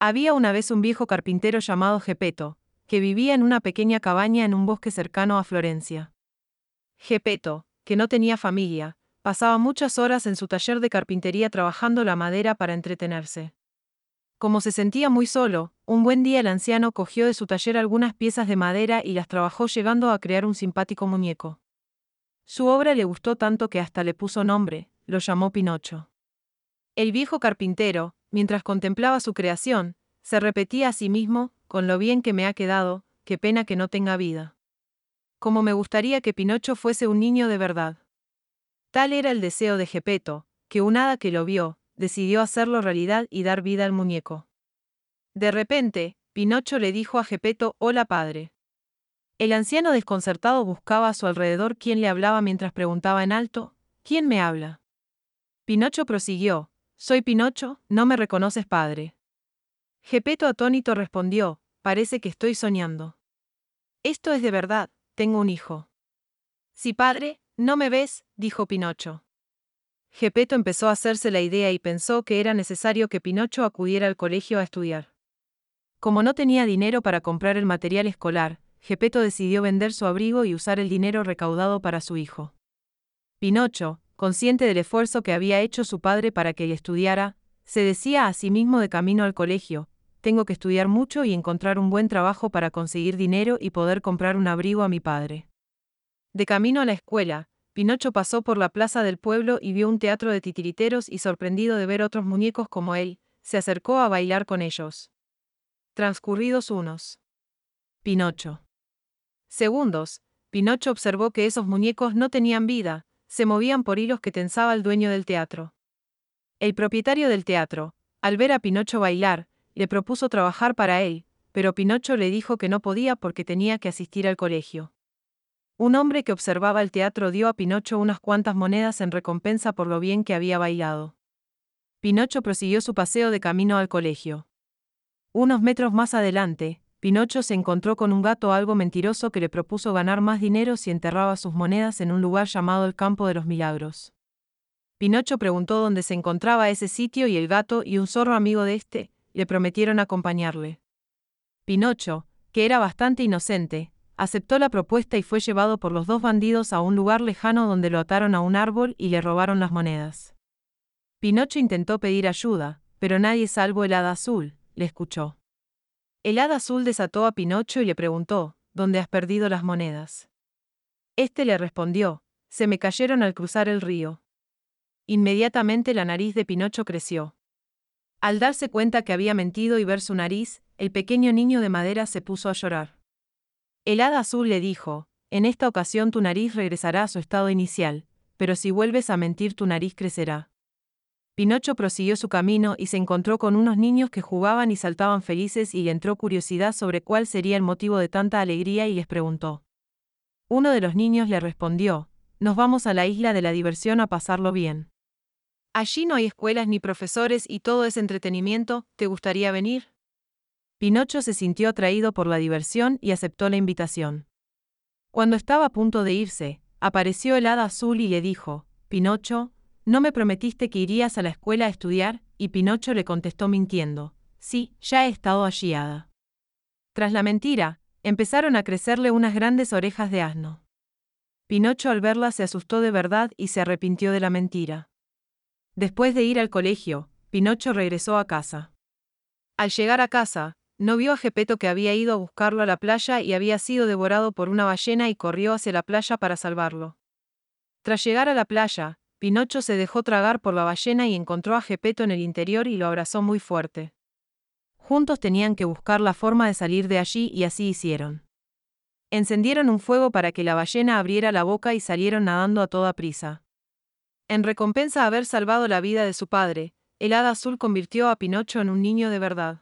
Había una vez un viejo carpintero llamado Gepeto, que vivía en una pequeña cabaña en un bosque cercano a Florencia. Gepeto, que no tenía familia, pasaba muchas horas en su taller de carpintería trabajando la madera para entretenerse. Como se sentía muy solo, un buen día el anciano cogió de su taller algunas piezas de madera y las trabajó llegando a crear un simpático muñeco. Su obra le gustó tanto que hasta le puso nombre, lo llamó Pinocho. El viejo carpintero, mientras contemplaba su creación, se repetía a sí mismo, con lo bien que me ha quedado, qué pena que no tenga vida. Como me gustaría que Pinocho fuese un niño de verdad. Tal era el deseo de Gepeto, que un hada que lo vio, decidió hacerlo realidad y dar vida al muñeco. De repente, Pinocho le dijo a Gepeto, Hola padre. El anciano desconcertado buscaba a su alrededor quién le hablaba mientras preguntaba en alto, ¿quién me habla? Pinocho prosiguió, Soy Pinocho, ¿no me reconoces padre? Gepeto atónito respondió, Parece que estoy soñando. Esto es de verdad, tengo un hijo. Sí padre, no me ves, dijo Pinocho. Gepeto empezó a hacerse la idea y pensó que era necesario que Pinocho acudiera al colegio a estudiar. Como no tenía dinero para comprar el material escolar, Gepeto decidió vender su abrigo y usar el dinero recaudado para su hijo. Pinocho, consciente del esfuerzo que había hecho su padre para que estudiara, se decía a sí mismo de camino al colegio, tengo que estudiar mucho y encontrar un buen trabajo para conseguir dinero y poder comprar un abrigo a mi padre. De camino a la escuela, Pinocho pasó por la plaza del pueblo y vio un teatro de titiriteros y sorprendido de ver otros muñecos como él, se acercó a bailar con ellos. Transcurridos unos. Pinocho. Segundos, Pinocho observó que esos muñecos no tenían vida, se movían por hilos que tensaba el dueño del teatro. El propietario del teatro, al ver a Pinocho bailar, le propuso trabajar para él, pero Pinocho le dijo que no podía porque tenía que asistir al colegio. Un hombre que observaba el teatro dio a Pinocho unas cuantas monedas en recompensa por lo bien que había bailado. Pinocho prosiguió su paseo de camino al colegio. Unos metros más adelante, Pinocho se encontró con un gato algo mentiroso que le propuso ganar más dinero si enterraba sus monedas en un lugar llamado el Campo de los Milagros. Pinocho preguntó dónde se encontraba ese sitio y el gato y un zorro amigo de este le prometieron acompañarle. Pinocho, que era bastante inocente, aceptó la propuesta y fue llevado por los dos bandidos a un lugar lejano donde lo ataron a un árbol y le robaron las monedas. Pinocho intentó pedir ayuda, pero nadie salvo el hada azul, le escuchó. El hada azul desató a Pinocho y le preguntó, ¿dónde has perdido las monedas? Este le respondió, se me cayeron al cruzar el río. Inmediatamente la nariz de Pinocho creció. Al darse cuenta que había mentido y ver su nariz, el pequeño niño de madera se puso a llorar. El hada azul le dijo, en esta ocasión tu nariz regresará a su estado inicial, pero si vuelves a mentir tu nariz crecerá. Pinocho prosiguió su camino y se encontró con unos niños que jugaban y saltaban felices y entró curiosidad sobre cuál sería el motivo de tanta alegría y les preguntó. Uno de los niños le respondió, Nos vamos a la isla de la diversión a pasarlo bien. Allí no hay escuelas ni profesores y todo es entretenimiento, ¿te gustaría venir? Pinocho se sintió atraído por la diversión y aceptó la invitación. Cuando estaba a punto de irse, apareció el hada azul y le dijo, Pinocho, ¿no me prometiste que irías a la escuela a estudiar? Y Pinocho le contestó mintiendo, Sí, ya he estado allí. Tras la mentira, empezaron a crecerle unas grandes orejas de asno. Pinocho al verla se asustó de verdad y se arrepintió de la mentira. Después de ir al colegio, Pinocho regresó a casa. Al llegar a casa, no vio a Gepeto que había ido a buscarlo a la playa y había sido devorado por una ballena y corrió hacia la playa para salvarlo. Tras llegar a la playa, Pinocho se dejó tragar por la ballena y encontró a Gepeto en el interior y lo abrazó muy fuerte. Juntos tenían que buscar la forma de salir de allí y así hicieron. Encendieron un fuego para que la ballena abriera la boca y salieron nadando a toda prisa. En recompensa a haber salvado la vida de su padre, el hada azul convirtió a Pinocho en un niño de verdad.